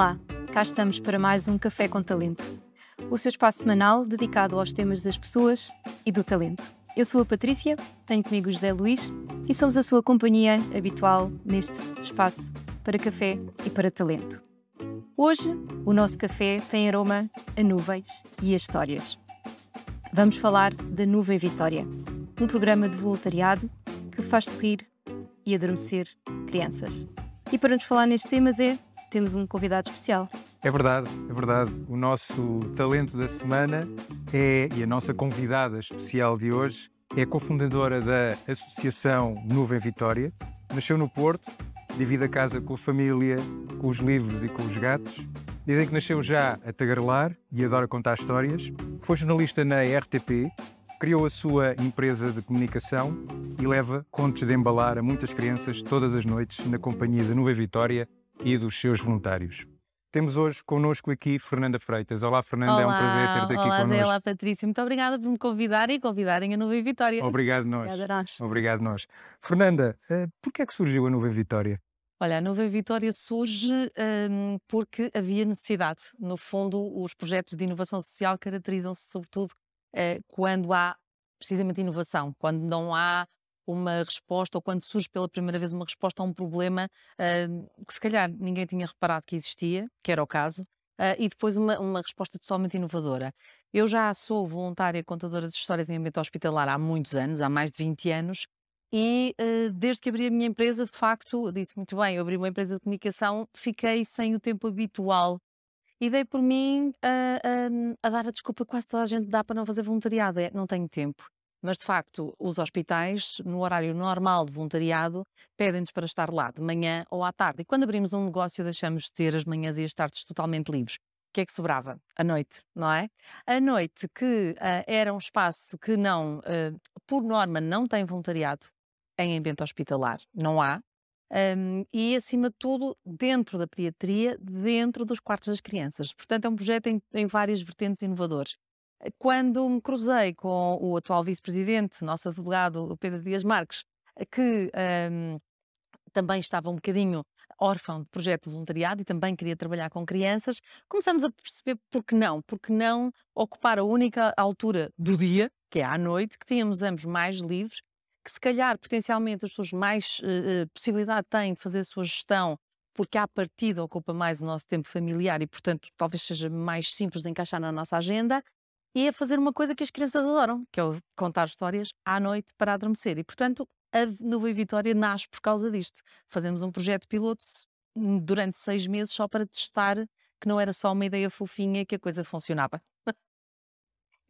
Olá, cá estamos para mais um Café com Talento, o seu espaço semanal dedicado aos temas das pessoas e do talento. Eu sou a Patrícia, tenho comigo José Luís e somos a sua companhia habitual neste espaço para café e para talento. Hoje, o nosso café tem aroma a nuvens e a histórias. Vamos falar da Nuvem Vitória, um programa de voluntariado que faz sorrir e adormecer crianças. E para nos falar nestes temas é temos um convidado especial. É verdade, é verdade. O nosso talento da semana é, e a nossa convidada especial de hoje, é cofundadora da Associação Nuvem Vitória. Nasceu no Porto, divide a casa com a família, com os livros e com os gatos. Dizem que nasceu já a tagarelar e adora contar histórias. Foi jornalista na RTP, criou a sua empresa de comunicação e leva contos de embalar a muitas crianças todas as noites na companhia da Nuvem Vitória e dos seus voluntários. Temos hoje connosco aqui Fernanda Freitas. Olá, Fernanda, olá, é um prazer ter-te aqui olá, connosco. Zé, olá, Patrícia. Muito obrigada por me convidarem e convidarem a Nuvem Vitória. Obrigado nós. Obrigada nós. Obrigado nós. Fernanda, uh, porquê é que surgiu a Nuvem Vitória? Olha, a Nuvem Vitória surge um, porque havia necessidade. No fundo, os projetos de inovação social caracterizam-se sobretudo uh, quando há precisamente inovação, quando não há uma resposta, ou quando surge pela primeira vez uma resposta a um problema uh, que se calhar ninguém tinha reparado que existia, que era o caso, uh, e depois uma, uma resposta totalmente inovadora. Eu já sou voluntária contadora de histórias em ambiente hospitalar há muitos anos, há mais de 20 anos, e uh, desde que abri a minha empresa, de facto, disse muito bem, eu abri uma empresa de comunicação, fiquei sem o tempo habitual e dei por mim a, a, a dar a desculpa que quase toda a gente dá para não fazer voluntariado, é não tenho tempo. Mas, de facto, os hospitais, no horário normal de voluntariado, pedem-nos para estar lá de manhã ou à tarde. E quando abrimos um negócio, deixamos de ter as manhãs e as tardes totalmente livres. O que é que sobrava? A noite, não é? A noite, que uh, era um espaço que não, uh, por norma, não tem voluntariado em ambiente hospitalar. Não há. Um, e, acima de tudo, dentro da pediatria, dentro dos quartos das crianças. Portanto, é um projeto em, em várias vertentes inovadores. Quando me cruzei com o atual vice-presidente, nosso advogado Pedro Dias Marques, que um, também estava um bocadinho órfão de projeto de voluntariado e também queria trabalhar com crianças, começamos a perceber por que não, porque não ocupar a única altura do dia, que é à noite, que tínhamos ambos mais livres, que se calhar potencialmente as pessoas mais uh, possibilidade têm de fazer a sua gestão porque à partida ocupa mais o nosso tempo familiar e, portanto, talvez seja mais simples de encaixar na nossa agenda e a fazer uma coisa que as crianças adoram, que é contar histórias à noite para adormecer. E, portanto, a Nuvem Vitória nasce por causa disto. Fazemos um projeto piloto hum, durante seis meses só para testar que não era só uma ideia fofinha que a coisa funcionava.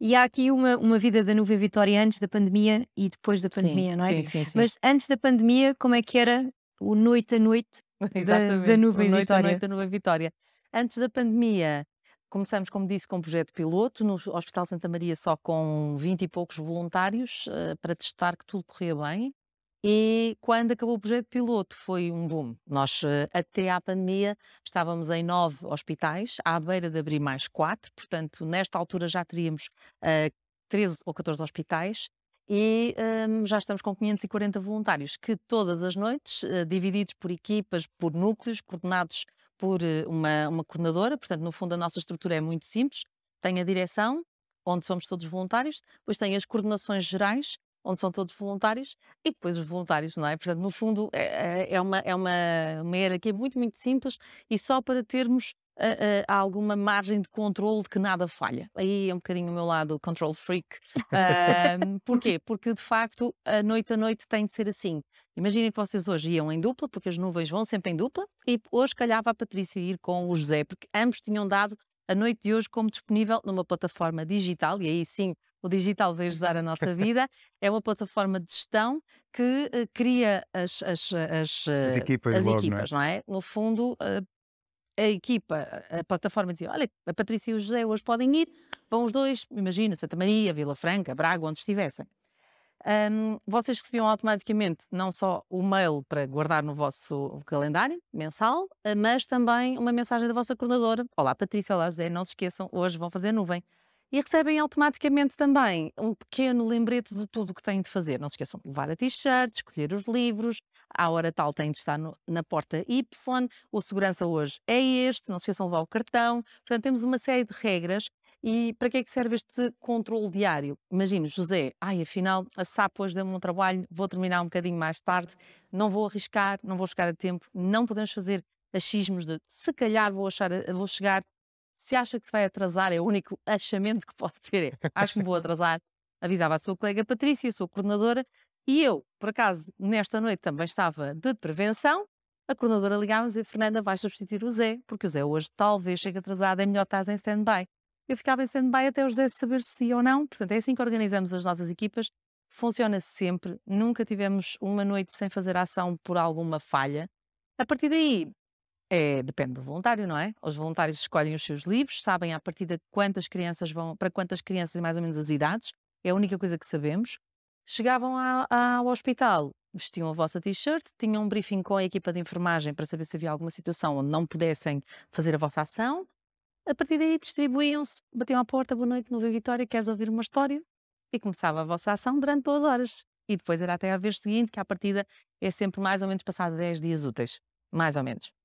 E há aqui uma, uma vida da Nuvem Vitória antes da pandemia e depois da pandemia, sim, não é? Sim, sim, sim. Mas antes da pandemia, como é que era o noite a noite da, da Nuvem noite Vitória? A noite da Nuvem Vitória. Antes da pandemia, Começamos, como disse, com um projeto piloto no Hospital Santa Maria, só com 20 e poucos voluntários, uh, para testar que tudo corria bem. E quando acabou o projeto piloto, foi um boom. Nós, uh, até à pandemia, estávamos em nove hospitais, à beira de abrir mais quatro, portanto, nesta altura já teríamos uh, 13 ou 14 hospitais. E um, já estamos com 540 voluntários que todas as noites, divididos por equipas, por núcleos, coordenados por eh, uma, uma coordenadora, portanto, no fundo, a nossa estrutura é muito simples. Tem a direção, onde somos todos voluntários, depois tem as coordenações gerais, onde são todos voluntários, e depois os voluntários, não é? Portanto, no fundo, é, é, é uma, é uma, uma hierarquia muito, muito simples e só para termos uh, uh, alguma margem de controle de que nada falha. Aí é um bocadinho o meu lado control freak. Uh, porquê? Porque de facto a noite a noite tem de ser assim. Imaginem que vocês hoje iam em dupla, porque as nuvens vão sempre em dupla, e hoje calhava a Patrícia ir com o José, porque ambos tinham dado a noite de hoje como disponível numa plataforma digital, e aí sim o digital veio ajudar a nossa vida. É uma plataforma de gestão que uh, cria as, as, as, as equipas, as logo, equipas não, é? não é? No fundo, uh, a equipa, a plataforma dizia: Olha, a Patrícia e o José hoje podem ir, vão os dois, imagina, Santa Maria, Vila Franca, Braga, onde estivessem. Um, vocês recebiam automaticamente não só o mail para guardar no vosso calendário mensal, mas também uma mensagem da vossa coordenadora: Olá, Patrícia, olá, José, não se esqueçam, hoje vão fazer nuvem. E recebem automaticamente também um pequeno lembrete de tudo o que têm de fazer. Não se esqueçam de levar a t-shirt, escolher os livros, à hora tal têm de estar no, na porta Y, o segurança hoje é este, não se esqueçam de levar o cartão. Portanto, temos uma série de regras e para que é que serve este controle diário? Imagino, José, ai, afinal, a SAP hoje deu-me um trabalho, vou terminar um bocadinho mais tarde, não vou arriscar, não vou chegar a tempo, não podemos fazer achismos de se calhar vou, achar, vou chegar. Se acha que se vai atrasar, é o único achamento que pode ter. É, acho que me vou atrasar. Avisava a sua colega Patrícia, a sua coordenadora, e eu, por acaso, nesta noite também estava de prevenção. A coordenadora ligava e dizia: Fernanda, vais substituir o Zé, porque o Zé hoje talvez chegue atrasado, é melhor estar em stand-by eu ficava em stand-by até o José saber se ia ou não. Portanto, é assim que organizamos as nossas equipas. Funciona sempre. Nunca tivemos uma noite sem fazer ação por alguma falha. A partir daí, é, depende do voluntário, não é? Os voluntários escolhem os seus livros, sabem a partir de quantas crianças vão, para quantas crianças e mais ou menos as idades. É a única coisa que sabemos. Chegavam a, a, ao hospital, vestiam a vossa t-shirt, tinham um briefing com a equipa de enfermagem para saber se havia alguma situação onde não pudessem fazer a vossa ação. A partir daí distribuíam-se, batiam à porta, boa noite, Nova Vitória, queres ouvir uma história? E começava a vossa ação durante duas horas. E depois era até a vez seguinte, que a partida é sempre mais ou menos passado 10 dias úteis. Mais ou menos.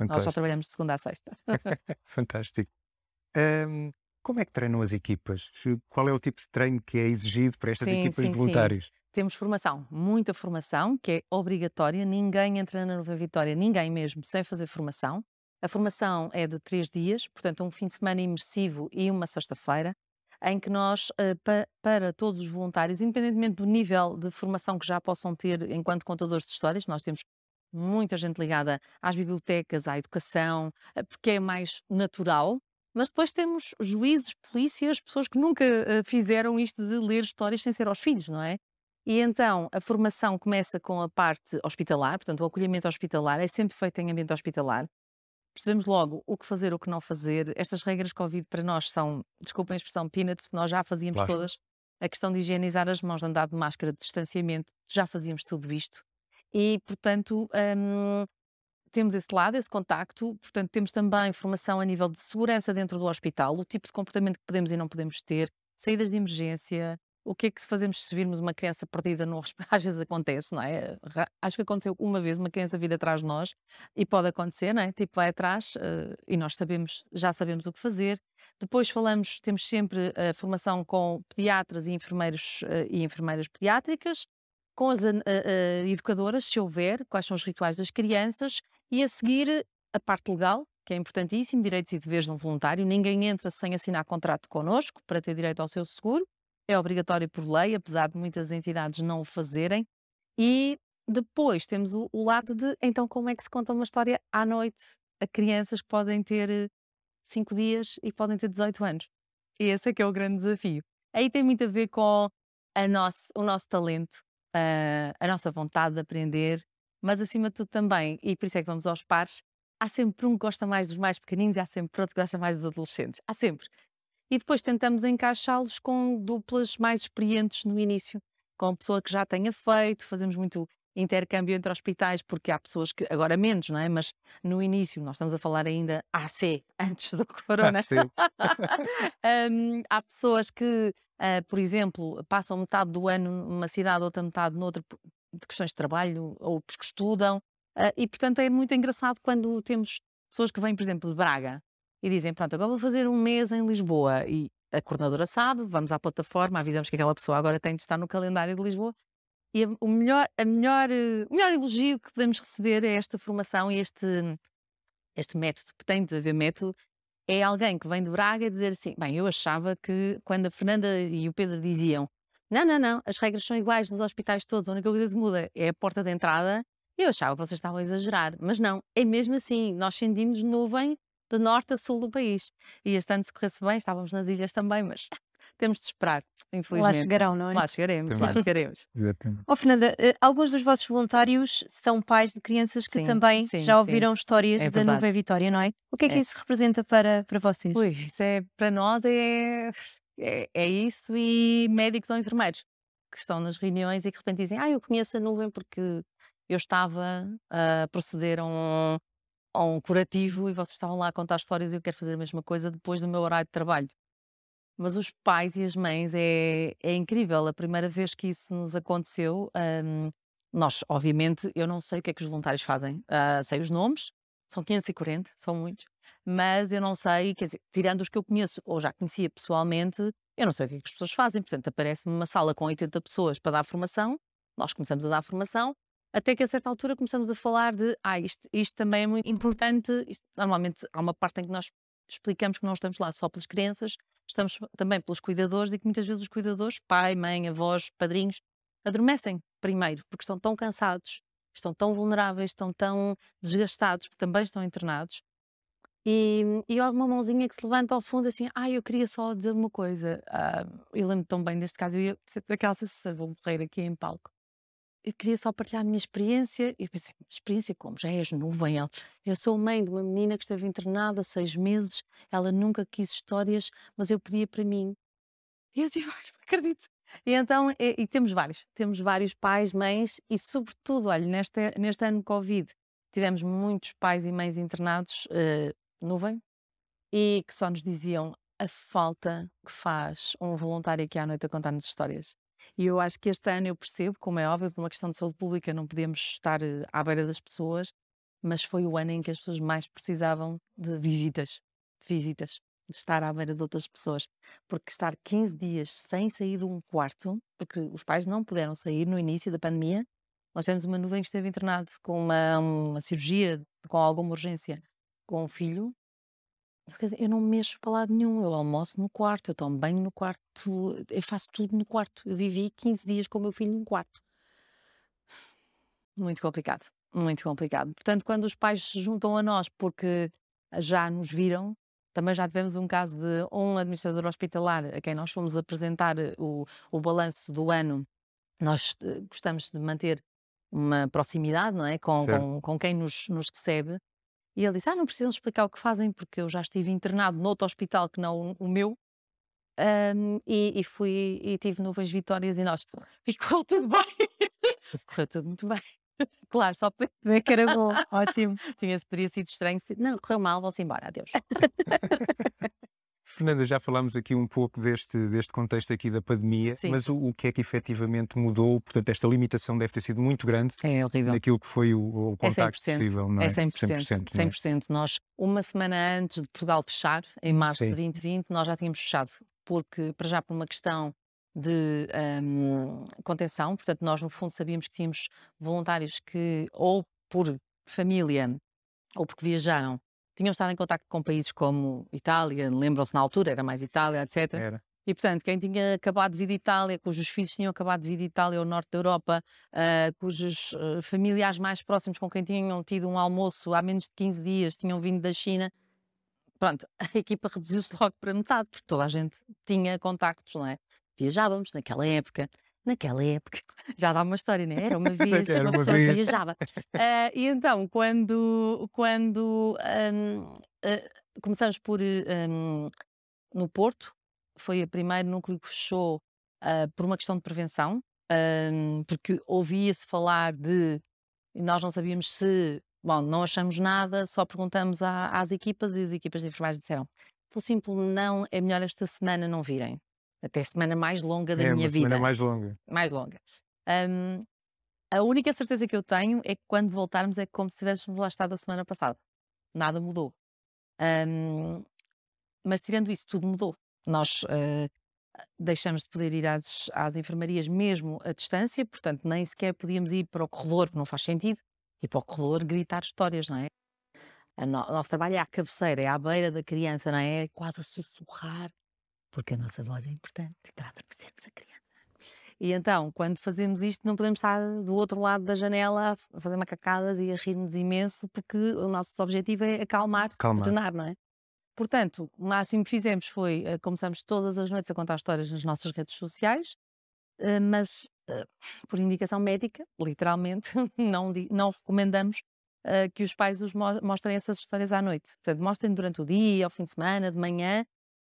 Fantástico. Nós só trabalhamos de segunda a sexta. Fantástico. Um, como é que treinam as equipas? Qual é o tipo de treino que é exigido para estas sim, equipas sim, de voluntários? Sim. Temos formação, muita formação, que é obrigatória. Ninguém entra na Nova Vitória, ninguém mesmo, sem fazer formação. A formação é de três dias, portanto, um fim de semana imersivo e uma sexta-feira, em que nós, pa, para todos os voluntários, independentemente do nível de formação que já possam ter enquanto contadores de histórias, nós temos muita gente ligada às bibliotecas, à educação, uh, porque é mais natural. Mas depois temos juízes, polícias, pessoas que nunca uh, fizeram isto de ler histórias sem ser aos filhos, não é? E então a formação começa com a parte hospitalar, portanto, o acolhimento hospitalar é sempre feito em ambiente hospitalar percebemos logo o que fazer, o que não fazer. Estas regras Covid para nós são, desculpem a expressão, peanuts, nós já fazíamos claro. todas. A questão de higienizar as mãos, de andar de máscara, de distanciamento, já fazíamos tudo isto. E, portanto, hum, temos esse lado, esse contacto. Portanto, temos também formação a nível de segurança dentro do hospital, o tipo de comportamento que podemos e não podemos ter, saídas de emergência, o que é que fazemos se virmos uma criança perdida no hospital? Às vezes acontece, não é? Acho que aconteceu uma vez uma criança vir atrás de nós e pode acontecer, não é? Tipo, vai atrás uh, e nós sabemos, já sabemos o que fazer. Depois falamos, temos sempre a formação com pediatras e enfermeiros uh, e enfermeiras pediátricas, com as educadoras, se houver, quais são os rituais das crianças e a seguir a parte legal, que é importantíssimo, direitos e deveres de um voluntário. Ninguém entra sem assinar contrato connosco para ter direito ao seu seguro é obrigatório por lei, apesar de muitas entidades não o fazerem. E depois temos o, o lado de, então, como é que se conta uma história à noite a crianças que podem ter 5 dias e podem ter 18 anos. Esse é que é o grande desafio. Aí tem muito a ver com nosso, o nosso talento, a, a nossa vontade de aprender, mas acima de tudo também, e por isso é que vamos aos pares, há sempre um que gosta mais dos mais pequeninos e há sempre outro que gosta mais dos adolescentes. Há sempre e depois tentamos encaixá-los com duplas mais experientes no início, com pessoa que já tenha feito, fazemos muito intercâmbio entre hospitais, porque há pessoas que, agora menos, não é? Mas no início, nós estamos a falar ainda AC, antes do corona. um, há pessoas que, uh, por exemplo, passam metade do ano numa cidade, outra metade noutra, de questões de trabalho, ou porque estudam, uh, e portanto é muito engraçado quando temos pessoas que vêm, por exemplo, de Braga, e dizem: Pronto, agora vou fazer um mês em Lisboa. E a coordenadora sabe, vamos à plataforma, avisamos que aquela pessoa agora tem de estar no calendário de Lisboa. E o melhor, a melhor, eh, o melhor elogio que podemos receber é esta formação e este, este método, tem de haver método, é alguém que vem de Braga e dizer assim: Bem, eu achava que quando a Fernanda e o Pedro diziam: Não, não, não, as regras são iguais nos hospitais todos, a única coisa que muda é a porta de entrada. Eu achava que vocês estavam a exagerar, mas não, é mesmo assim, nós sentimos nuvem de norte a sul do país. E este ano, se corresse bem, estávamos nas ilhas também, mas temos de esperar, infelizmente. Lá chegarão, não é? Lá chegaremos, lá chegaremos. Oh, Fernanda, uh, alguns dos vossos voluntários são pais de crianças que sim, também sim, já ouviram sim. histórias é da Nuvem Vitória, não é? O que é que é. isso representa para, para vocês? Ui, isso é, para nós é, é, é isso e médicos ou enfermeiros que estão nas reuniões e que de repente dizem, ah, eu conheço a nuvem porque eu estava a proceder a um, ou um curativo e vocês estavam lá a contar histórias e eu quero fazer a mesma coisa depois do meu horário de trabalho. Mas os pais e as mães é, é incrível. A primeira vez que isso nos aconteceu, hum, nós, obviamente, eu não sei o que é que os voluntários fazem. Ah, sei os nomes, são 540, são muitos, mas eu não sei, quer dizer, tirando os que eu conheço ou já conhecia pessoalmente, eu não sei o que é que as pessoas fazem. Portanto, aparece-me uma sala com 80 pessoas para dar formação, nós começamos a dar formação, até que a certa altura começamos a falar de, ah, isto, isto também é muito importante. Isto, normalmente há uma parte em que nós explicamos que não estamos lá só pelas crianças, estamos também pelos cuidadores e que muitas vezes os cuidadores, pai, mãe, avós, padrinhos, adormecem primeiro, porque estão tão cansados, estão tão vulneráveis, estão tão desgastados, porque também estão internados. E, e há uma mãozinha que se levanta ao fundo assim, ah, eu queria só dizer uma coisa. Ah, eu lembro tão bem deste caso, eu ia daquela sensação, vou morrer aqui em palco eu queria só partilhar a minha experiência. E eu pensei, experiência como? Já és nuvem. Eu sou mãe de uma menina que esteve internada seis meses, ela nunca quis histórias, mas eu pedia para mim. E eu disse, não acredito. E então, e, e, temos vários, temos vários pais, mães e sobretudo, olha, neste, neste ano Covid, tivemos muitos pais e mães internados, uh, nuvem, e que só nos diziam a falta que faz um voluntário aqui à noite a contar-nos histórias. E eu acho que este ano eu percebo, como é óbvio, por uma questão de saúde pública, não podemos estar eh, à beira das pessoas, mas foi o ano em que as pessoas mais precisavam de visitas, de visitas, de estar à beira de outras pessoas. Porque estar 15 dias sem sair de um quarto, porque os pais não puderam sair no início da pandemia, nós temos uma nuvem que esteve internado com uma, uma cirurgia, com alguma urgência, com um filho, eu não mexo para lado nenhum, eu almoço no quarto, eu tomo banho no quarto, eu faço tudo no quarto. Eu vivi 15 dias com o meu filho no quarto. Muito complicado, muito complicado. Portanto, quando os pais se juntam a nós porque já nos viram, também já tivemos um caso de um administrador hospitalar a quem nós fomos apresentar o, o balanço do ano. Nós uh, gostamos de manter uma proximidade, não é? Com, com, com, quem nos, nos recebe. E ele disse: Ah, não precisam explicar o que fazem, porque eu já estive internado noutro hospital que não o meu. Um, e, e, fui e tive nuvens vitórias e nós e correu tudo bem. correu tudo muito bem. Claro, só poder ver que era bom, ótimo. Tinha, teria sido estranho. Não, correu mal, vão-se embora, adeus. Fernanda, já falámos aqui um pouco deste, deste contexto aqui da pandemia, Sim. mas o, o, que é que efetivamente mudou? Portanto, esta limitação deve ter sido muito grande é horrível. naquilo que foi o, o é contacto é possível, não é? É 100%. 100%, 100%. É? Nós, uma semana antes de Portugal fechar, em março Sim. de 2020, nós já tínhamos fechado, porque, para já por uma questão de um, contenção, portanto, nós no fundo sabíamos que tínhamos voluntários que, ou por família, ou porque viajaram, tinham estado em contato com países como Itália, lembram-se na altura, era mais Itália, etc. Era. E, portanto, quem tinha acabado de vir de Itália, cujos filhos tinham acabado de vir de Itália ou norte da Europa, uh, cujos uh, familiares mais próximos com quem tinham tido um almoço há menos de 15 dias tinham vindo da China, pronto, a equipa reduziu-se logo para metade, porque toda a gente tinha contactos, não é? Viajávamos naquela época naquela época, já dá uma história, né? Era uma vez Era uma, pessoa vez. que viajava. Uh, e então, quando, quando um, uh, ah, começamos por um, no Porto, foi o primeiro núcleo que fechou uh, por uma questão de prevenção, um, porque ouvia-se falar de. Nós não sabíamos se. Bom, não achamos nada, só perguntamos à, às equipas e as equipas de enfermagem disseram: pelo simples não, é melhor esta semana não virem até a semana mais longa da é, minha uma vida. Semana mais longa. Mais longa. Um, a única certeza que eu tenho é que quando voltarmos é como se tivéssemos lá estado a semana passada. Nada mudou. Um, mas tirando isso, tudo mudou. Nós uh, deixamos de poder ir às, às enfermarias mesmo à distância, portanto, nem sequer podíamos ir para o corredor, não faz sentido, ir para o corredor gritar histórias, não é? O nosso trabalho é à cabeceira, é à beira da criança, não é? é quase a sussurrar porque a nossa voz é importante para adormecermos a criança. E então, quando fazemos isto, não podemos estar do outro lado da janela a fazer macacadas e a rir-nos imenso, porque o nosso objetivo é acalmar, Calmar. serenar, não é? Portanto, o máximo que fizemos foi, uh, começamos todas as noites a contar histórias nas nossas redes sociais, uh, mas uh, por indicação médica, literalmente, não, não recomendamos que os pais os mostrem essas histórias à noite. Portanto, mostrem durante o dia, ao fim de semana, de manhã,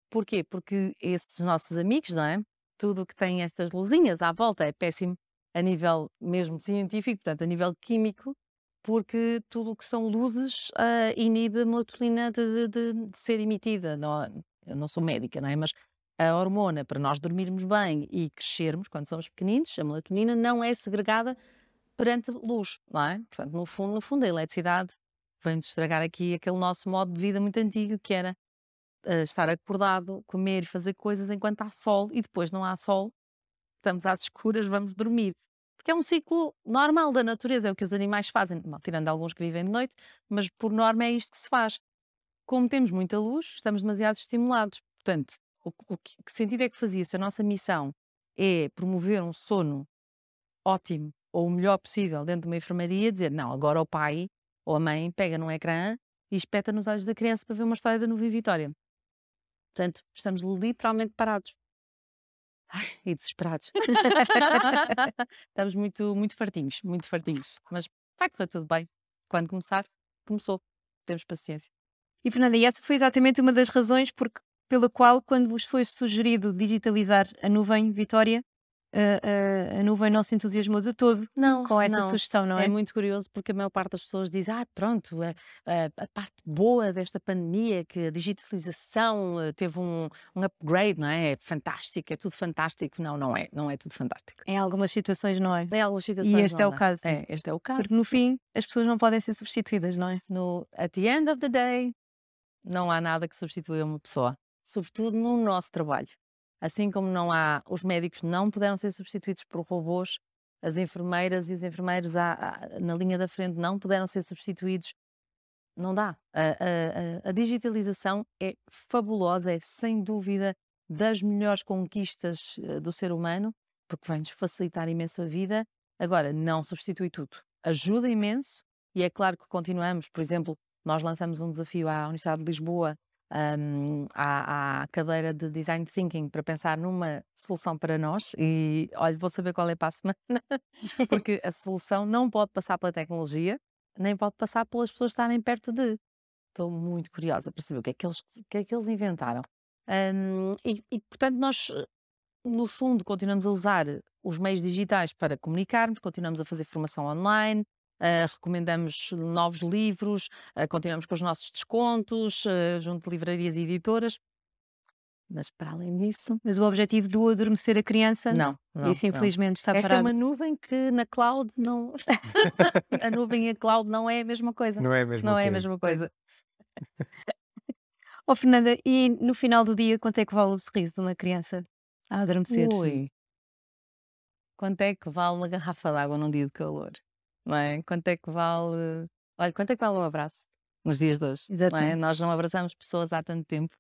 Porquê? Porque esses nossos amigos, não é? Tudo o que tem estas luzinhas à volta é péssimo a nível mesmo científico, portanto, a nível químico, porque tudo o que são luzes uh, inibe a melatonina de, de, de, ser emitida. Não, eu não sou médica, não é? Mas a hormona para nós dormirmos bem e crescermos quando somos pequeninos, a melatonina, não é segregada perante luz, não é? Portanto, no fundo, no fundo a eletricidade vem-nos estragar aqui aquele nosso modo de vida muito antigo que era uh, estar acordado, comer e fazer coisas enquanto há sol e depois não há sol, estamos às escuras, vamos dormir. Porque é um ciclo normal da natureza, é o que os animais fazem, tirando alguns que vivem de noite, mas por norma é isto que se faz. Como temos muita luz, estamos demasiado estimulados. Portanto, o, o que, que sentido é que fazia se a nossa missão é promover um sono ótimo ou o melhor possível dentro de uma enfermaria, dizer não, agora o pai ou a mãe pega num ecrã e espeta nos olhos da criança para ver uma história da Nuvem Vitória. Portanto, estamos literalmente parados. Ai, e desesperados. estamos muito, muito fartinhos, muito fartinhos. Mas vai correr tudo bem. Quando começar, começou. Temos paciência. E Fernanda, e essa foi exatamente uma das razões porque, pela qual, quando vos foi sugerido digitalizar a nuvem Vitória, a, a, a nuvem não se entusiasmou de todo não, com essa não. sugestão, não é? É muito curioso porque a maior parte das pessoas diz: ah, pronto, a, a, parte boa desta pandemia, que a digitalização eh, teve um, um upgrade, não é? É fantástico, é tudo fantástico. Não, não é, não é tudo fantástico. Em algumas situações não é. Em algumas situações. E este não, é o caso. É, este é o caso. Porque no fim as pessoas não podem ser substituídas, não é? No, at the end of the day, não há nada que substitua uma pessoa, sobretudo no nosso trabalho. Assim como não há, os médicos não puderam ser substituídos por robôs, as enfermeiras e os enfermeiros à, à, na linha da frente não puderam ser substituídos. Não dá. A, a, a, digitalização é fabulosa, é sem dúvida das melhores conquistas uh, do ser humano, porque vem-nos facilitar imenso a vida. Agora, não substitui tudo. Ajuda imenso e é claro que continuamos, por exemplo, nós lançamos um desafio à Universidade de Lisboa um, à, à, cadeira de Design Thinking para pensar numa solução para nós e olha, vou saber qual é para a semana, porque a solução não pode passar pela tecnologia, nem pode passar pelas pessoas estarem perto de. Estou muito curiosa para saber o que é que eles, que é que eles inventaram. Um, e, e, portanto, nós, no fundo, continuamos a usar os meios digitais para comunicarmos, continuamos a fazer formação online, Uh, recomendamos novos livros, uh, continuamos com os nossos descontos uh, junto de livrarias e editoras. Mas para além disso. Mas o objetivo do adormecer a criança. Não, não Isso infelizmente não. está Esta parado. é uma nuvem que na cloud não. a nuvem e a cloud não é a mesma coisa. Não é a mesma não coisa. é a mesma coisa. oh, Fernanda, e no final do dia, quanto é que vale o sorriso de uma criança a adormecer? Ui. Quanto é que vale uma garrafa de água num dia de calor? Não é? Quanto é que vale. Olha, quanto é que vale um abraço nos dias de hoje? Não é? Nós não abraçamos pessoas há tanto tempo.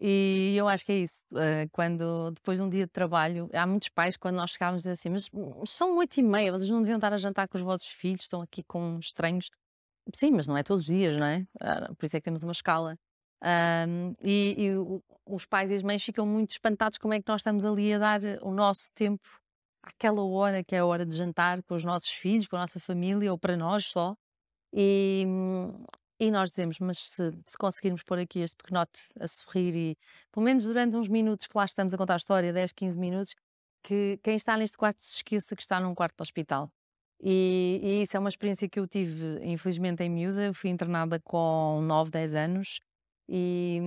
E eu acho que é isso. eh, Quando, depois de um dia de trabalho, há muitos pais, quando nós chegávamos, dizem assim: Mas são oito e meia, vocês não deviam estar a jantar com os vossos filhos, estão aqui com estranhos. Sim, mas não é todos os dias, não é? Ah, Por isso é que temos uma escala. Ahm, e e os pais e as mães ficam muito espantados como é que nós estamos ali a dar o nosso tempo àquela hora que é a hora de jantar com os nossos filhos, com a nossa família ou para nós só. E, e nós dizemos, mas se, se conseguirmos pôr aqui este pequenote a sorrir e pelo menos durante uns minutos que lá estamos a contar a história, 10, 15 minutos, que quem está neste quarto se esqueça que está num quarto de hospital. E, e isso é uma experiência que eu tive, infelizmente, em miúda. Eu fui internada com 9, 10 anos e,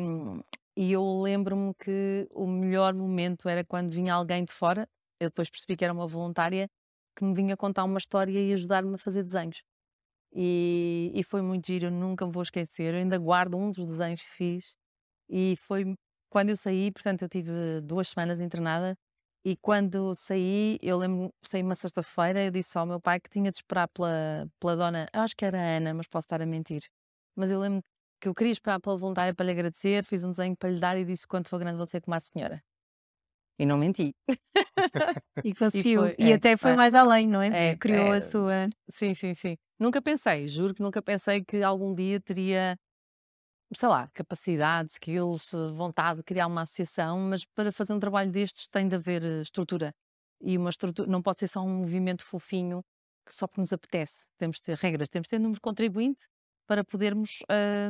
e eu lembro-me que o melhor momento era quando vinha alguém de fora. Eu depois percebi que era uma voluntária que me vinha contar uma história e ajudar-me a fazer desenhos. E, e foi muito giro, eu nunca me vou esquecer. Eu ainda guardo um dos desenhos que fiz. E foi quando eu saí, portanto, eu tive duas semanas internada. E quando saí, eu lembro, saí uma sexta-feira, eu disse ao meu pai que tinha de esperar pela, pela dona, eu acho que era a Ana, mas posso estar a mentir. Mas eu lembro que eu queria esperar pela voluntária para lhe agradecer, fiz um desenho para lhe dar e disse quanto for grande você como a senhora. E não menti. E conseguiu. E, foi- é, até foi é. mais além, não é? É, Criou é. a sua. Sim, sim, sim. Nunca pensei, juro que nunca pensei que algum dia teria, sei lá, capacidade, skills, vontade de criar uma associação, mas para fazer um trabalho destes tem de haver eh, estrutura. E uma estrutura, não pode ser só um movimento fofinho que só porque nos apetece. Temos de ter regras, temos de ter número de contribuinte para podermos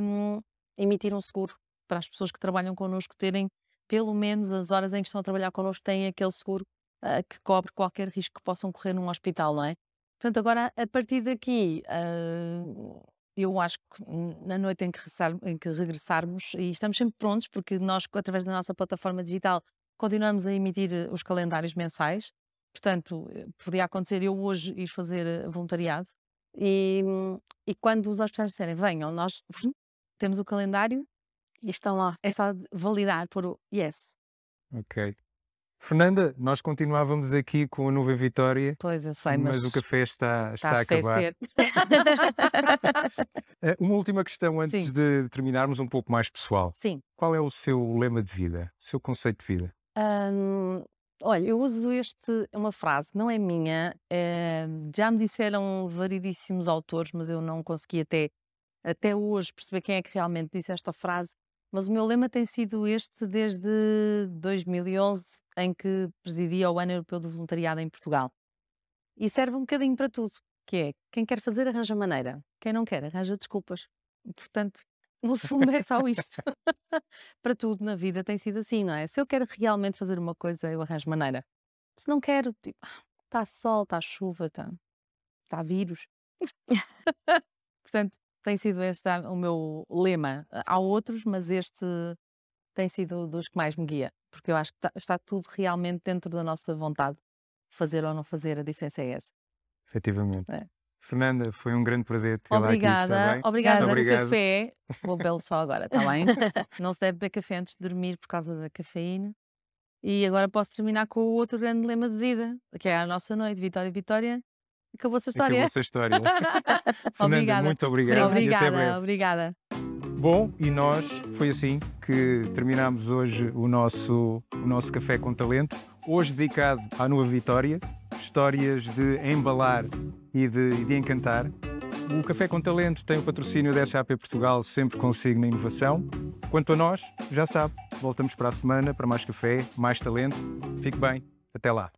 hum, emitir um seguro para as pessoas que trabalham connosco terem pelo menos as horas em que estão a trabalhar connosco têm aquele seguro ah, que cobre qualquer risco que possam correr num hospital, não é? Portanto, agora a partir daqui, ah, eu acho que na noite em que, em que, regressarmos, e estamos sempre prontos, porque nós, através da nossa plataforma digital, continuamos a emitir eh, os calendários mensais. Portanto, podia acontecer eu hoje ir fazer voluntariado. E, e quando os hospitais disserem venham, nós temos o calendário e estão lá. É só validar por o yes. Ok. Fernanda, nós continuávamos aqui com a Nuvem Vitória. Pois, eu sei, mas, mas o café está, está, está a, acabar. Eh, uma última questão antes Sim. de terminarmos, um pouco mais pessoal. Sim. Qual é o seu lema de vida, o seu conceito de vida? Hum, olha, eu uso este, uma frase, não é minha, é, já me disseram variedíssimos autores, mas eu não consegui até, até hoje perceber quem é que realmente disse esta frase. Mas o meu lema tem sido este desde 2011, em que presidia o Ano Europeu do Voluntariado em Portugal. E serve um bocadinho para tudo, que é, quem quer fazer arranja maneira, quem não quer arranja desculpas. Portanto, no fundo é só isto. para tudo na vida tem sido assim, não é? Se eu quero realmente fazer uma coisa, eu arranjo maneira. Se não quero, tipo, está ah, sol, está chuva, está tá vírus. Portanto, tem sido este o meu lema. Há outros, mas este tem sido dos que mais me guia porque eu acho que está, está tudo realmente dentro da nossa vontade. Fazer ou não fazer, a diferença é essa. Efetivamente. É. Fernanda, foi um grande prazer ter Obrigada. aqui. Obrigada pelo café. Vou bê-lo só agora, está bem? não se deve beber café antes de dormir por causa da cafeína. E agora posso terminar com o outro grande lema de vida, que é a nossa noite. Vitória, Vitória. Acabou-se a história. Acabou-se a história. Fernanda, obrigada. muito obrigado. Obrigada, obrigada. Bom, e nós foi assim que terminamos hoje o nosso, o nosso Café com Talento, hoje dedicado à Nova Vitória, histórias de embalar e de, de encantar. O Café com Talento tem o patrocínio da SAP Portugal, sempre consigo na inovação. Quanto a nós, já sabe, voltamos para a semana para mais café, mais talento. Fique bem, até lá.